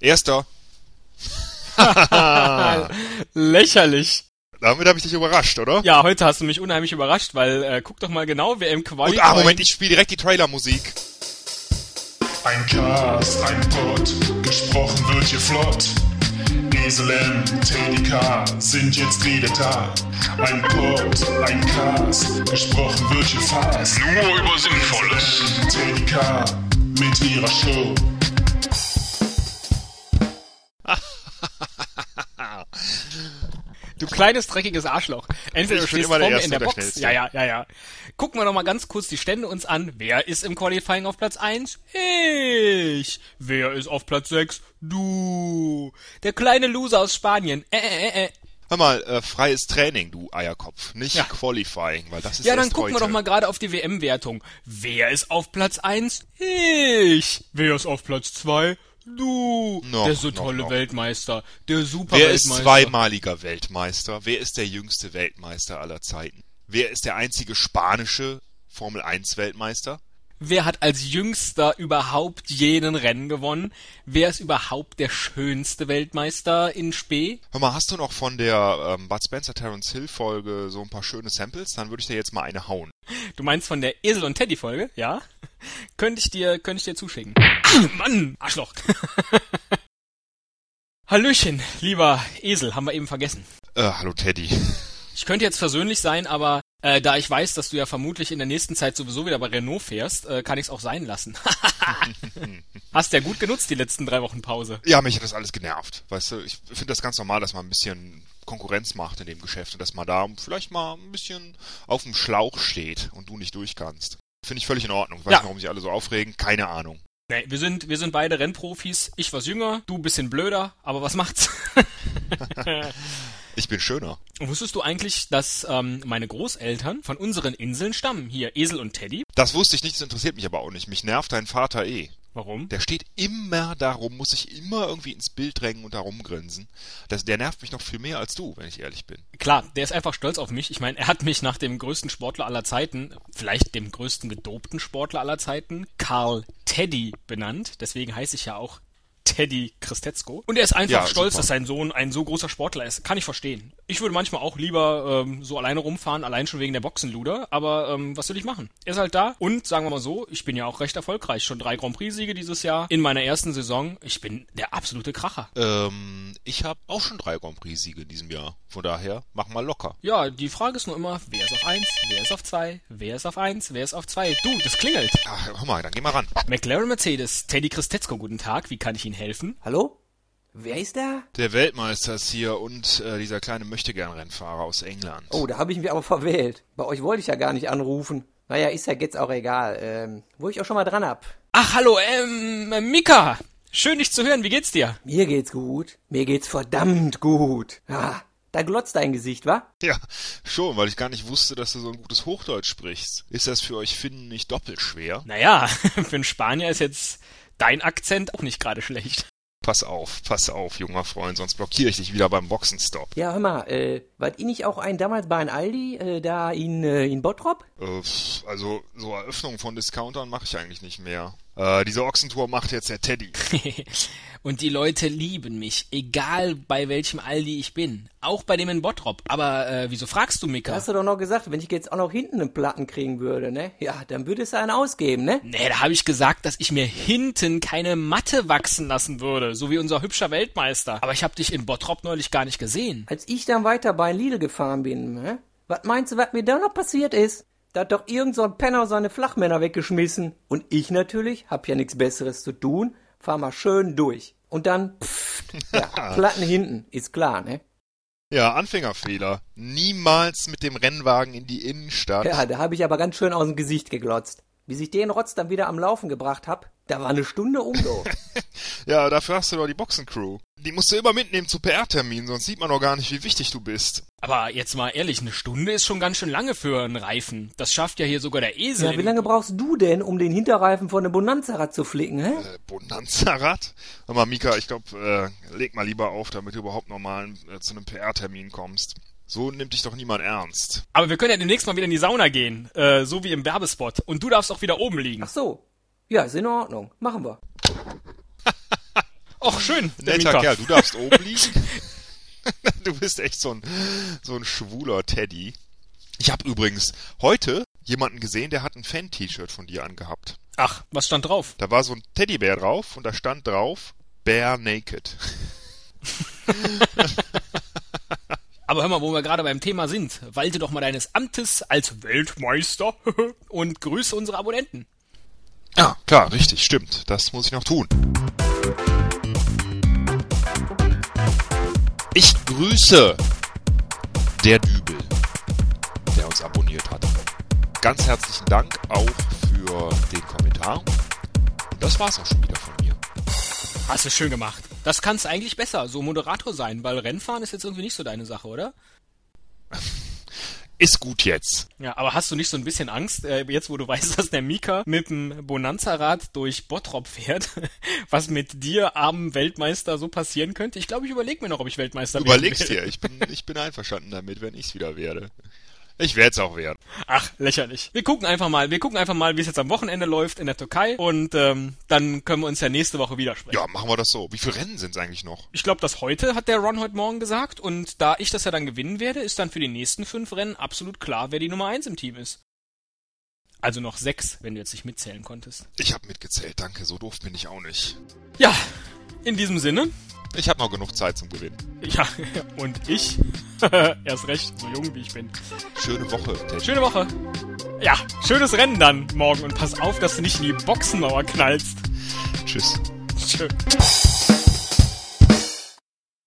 Erster. Lächerlich. Damit habe ich dich überrascht, oder? Ja, heute hast du mich unheimlich überrascht, weil äh, guck doch mal genau, wer im Quali. Und, ah, Moment, ich spiele direkt die Trailermusik. Ein Cast, ein Pod, gesprochen wird hier flott. Esel M, Teddy K sind jetzt wieder da. Ein Pod, ein Cast, gesprochen wird hier fast. Nur über Sinnvolles. Teddy K mit ihrer Show. Du kleines dreckiges Arschloch. Entweder du stehst immer der Erste in der Box. Schnellste. Ja, ja, ja, ja. Gucken wir noch mal ganz kurz die Stände uns an. Wer ist im Qualifying auf Platz 1? Ich. Wer ist auf Platz 6? Du. Der kleine Loser aus Spanien. Äh, äh, äh, äh. Hör mal, äh, freies Training, du Eierkopf. Nicht Ja. Qualifying, weil das ist Ja, dann gucken wir heute. doch mal gerade auf die WM-Wertung. Wer ist auf Platz 1? Ich. Wer ist auf Platz 2? Du. Noch, der so noch, tolle noch. Weltmeister. Der Wer ist Superweltmeister. zweimaliger Weltmeister? Wer ist der jüngste Weltmeister aller Zeiten? Wer ist der einzige spanische Formel 1 Weltmeister? Wer hat als jüngster überhaupt jenen Rennen gewonnen? Wer ist überhaupt der schönste Weltmeister in Spee? Hör mal, hast du noch von der ähm, Bud Spencer Terence Hill Folge so ein paar schöne Samples? Dann würde ich dir jetzt mal eine hauen. Du meinst von der Esel und Teddy Folge, ja? könnte ich dir, könnte ich dir zuschicken. Ah, Mann, Arschloch. Hallöchen, lieber Esel, haben wir eben vergessen. Äh, hallo Teddy. Ich könnte jetzt versöhnlich sein, aber äh, da ich weiß, dass du ja vermutlich in der nächsten Zeit sowieso wieder bei Renault fährst, äh, kann ich es auch sein lassen. Hast ja gut genutzt die letzten drei Wochen Pause. Ja, mich hat das alles genervt. Weißt du, ich finde das ganz normal, dass man ein bisschen Konkurrenz macht in dem Geschäft und dass man da vielleicht mal ein bisschen auf dem Schlauch steht und du nicht durch kannst. Finde ich völlig in Ordnung. Ich weiß Ja. nicht, warum sich alle so aufregen. Keine Ahnung. Nee, wir sind, wir sind beide Rennprofis. Ich was jünger, du bisschen blöder, aber was macht's? Ich bin schöner. Wusstest du eigentlich, dass ähm, meine Großeltern von unseren Inseln stammen? Hier, Esel und Teddy. Das wusste ich nicht, das interessiert mich aber auch nicht. Mich nervt dein Vater eh. Warum? Der steht immer darum, muss sich immer irgendwie ins Bild drängen und darum grinsen. Das, der nervt mich noch viel mehr als du, wenn ich ehrlich bin. Klar, der ist einfach stolz auf mich. Ich meine, er hat mich nach dem größten Sportler aller Zeiten, vielleicht dem größten gedopten Sportler aller Zeiten, Karl Teddy benannt. Deswegen heiße ich ja auch Teddy Christetzko. Und er ist einfach Ja, stolz, super. dass sein Sohn ein so großer Sportler ist. Kann ich verstehen. Ich würde manchmal auch lieber ähm, so alleine rumfahren, allein schon wegen der Boxenluder. Aber ähm, was will ich machen? Er ist halt da. Und sagen wir mal so, ich bin ja auch recht erfolgreich. Schon drei Grand Prix-Siege dieses Jahr in meiner ersten Saison. Ich bin der absolute Kracher. Ähm, ich habe auch schon drei Grand Prix-Siege in diesem Jahr. Von daher, mach mal locker. Ja, die Frage ist nur immer, wer ist auf 1, wer ist auf 2, wer ist auf 1, wer ist auf 2. Du, das klingelt. Ach, hör mal, dann geh mal ran. McLaren Mercedes, Teddy Christetzko, guten Tag, wie kann ich Ihnen helfen? Hallo? Wer ist da? Der Weltmeister ist hier und äh, dieser kleine Möchtegern-Rennfahrer aus England. Oh, da habe ich mich aber verwählt. Bei euch wollte ich ja gar nicht anrufen. Naja, ist ja jetzt auch egal. Ähm, wo ich auch schon mal dran hab. Ach, hallo, ähm, Mika. Schön, dich zu hören, wie geht's dir? Mir geht's gut. Mir geht's verdammt gut. Ah, da glotzt dein Gesicht, wa? Ja, schon, weil ich gar nicht wusste, dass du so ein gutes Hochdeutsch sprichst. Ist das für euch Finnen nicht doppelt schwer? Naja, für einen Spanier ist jetzt dein Akzent auch nicht gerade schlecht. Pass auf, pass auf, junger Freund, sonst blockiere ich dich wieder beim Boxenstopp. Ja, hör mal, äh, wart ihr nicht auch ein damals bei ein Aldi, äh, da in, äh, in Bottrop? Äh, also, so Eröffnungen von Discountern mache ich eigentlich nicht mehr. Äh, diese Ochsentour macht jetzt der Teddy. Und die Leute lieben mich, egal bei welchem Aldi ich bin. Auch bei dem in Bottrop. Aber äh, wieso fragst du, Mika? hast du doch noch gesagt, wenn ich jetzt auch noch hinten einen Platten kriegen würde, ne? Ja, dann würdest du einen ausgeben, ne? Nee, da habe ich gesagt, dass ich mir hinten keine Matte wachsen lassen würde, so wie unser hübscher Weltmeister. Aber ich habe dich in Bottrop neulich gar nicht gesehen. Als ich dann weiter bei Lidl gefahren bin, ne? Was meinst du, was mir da noch passiert ist? Da hat doch irgend so ein Penner seine Flachmänner weggeschmissen. Und ich natürlich, hab ja nichts Besseres zu tun, fahr mal schön durch. Und dann, pfft, ja, Platten hinten, ist klar, ne? Ja, Anfängerfehler. Niemals mit dem Rennwagen in die Innenstadt. Ja, da hab ich aber ganz schön aus dem Gesicht geglotzt. Bis ich den Rotz dann wieder am Laufen gebracht hab, da war eine Stunde um, du. Ja, dafür hast du doch die Boxencrew. Die musst du immer mitnehmen zu PR-Terminen, sonst sieht man doch gar nicht, wie wichtig du bist. Aber jetzt mal ehrlich, eine Stunde ist schon ganz schön lange für einen Reifen. Das schafft ja hier sogar der Esel. Ja, wie lange brauchst du denn, um den Hinterreifen von dem Bonanza-Rad zu flicken, hä? Äh, Bonanza-Rad? Hör mal, Mika, ich glaube, äh, leg mal lieber auf, damit du überhaupt normal äh, zu einem PR-Termin kommst. So nimmt dich doch niemand ernst. Aber wir können ja demnächst mal wieder in die Sauna gehen, äh, so wie im Werbespot. Und du darfst auch wieder oben liegen. Ach so. Ja, ist in Ordnung. Machen wir. Och, schön. Netter Mika. Kerl, du darfst oben liegen. du bist echt so ein, so ein schwuler Teddy. Ich habe übrigens heute jemanden gesehen, der hat ein Fan-T-Shirt von dir angehabt. Ach, was stand drauf? Da war so ein Teddybär drauf und da stand drauf Bear Naked. Aber hör mal, wo wir gerade beim Thema sind, walte doch mal deines Amtes als Weltmeister und grüße unsere Abonnenten. Ja, klar, richtig, stimmt. Das muss ich noch tun. Ich grüße der Dübel, der uns abonniert hat. Ganz herzlichen Dank auch für den Kommentar. Und das war's auch schon wieder von mir. Hast du schön gemacht. Das kannst du eigentlich besser, so Moderator sein, weil Rennfahren ist jetzt irgendwie nicht so deine Sache, oder? Ist gut jetzt. Ja, aber hast du nicht so ein bisschen Angst, äh, jetzt wo du weißt, dass der Mika mit dem Bonanza-Rad durch Bottrop fährt, was mit dir, armen Weltmeister, so passieren könnte? Ich glaube, ich überlege mir noch, ob ich Weltmeister werden Überleg's will. dir. Ich bin, ich bin einverstanden damit, wenn ich's wieder werde. Ich werde es auch werden. Ach, lächerlich. Wir gucken einfach mal, wir gucken einfach mal, wie es jetzt am Wochenende läuft in der Türkei und ähm, dann können wir uns ja nächste Woche wieder sprechen. Ja, machen wir das so. Wie viele Rennen sind's eigentlich noch? Ich glaube, das heute hat der Ron heute Morgen gesagt und da ich das ja dann gewinnen werde, ist dann für die nächsten fünf Rennen absolut klar, wer die Nummer eins im Team ist. Also noch sechs, wenn du jetzt nicht mitzählen konntest. Ich habe mitgezählt, danke. So doof bin ich auch nicht. Ja, in diesem Sinne, Ich habe noch genug Zeit zum Gewinnen. ja, und ich, erst recht, so jung wie ich bin. Schöne Woche, Teddy. Schöne Woche. Ja, schönes Rennen dann morgen und pass auf, dass du nicht in die Boxenmauer knallst. Tschüss. Tschö.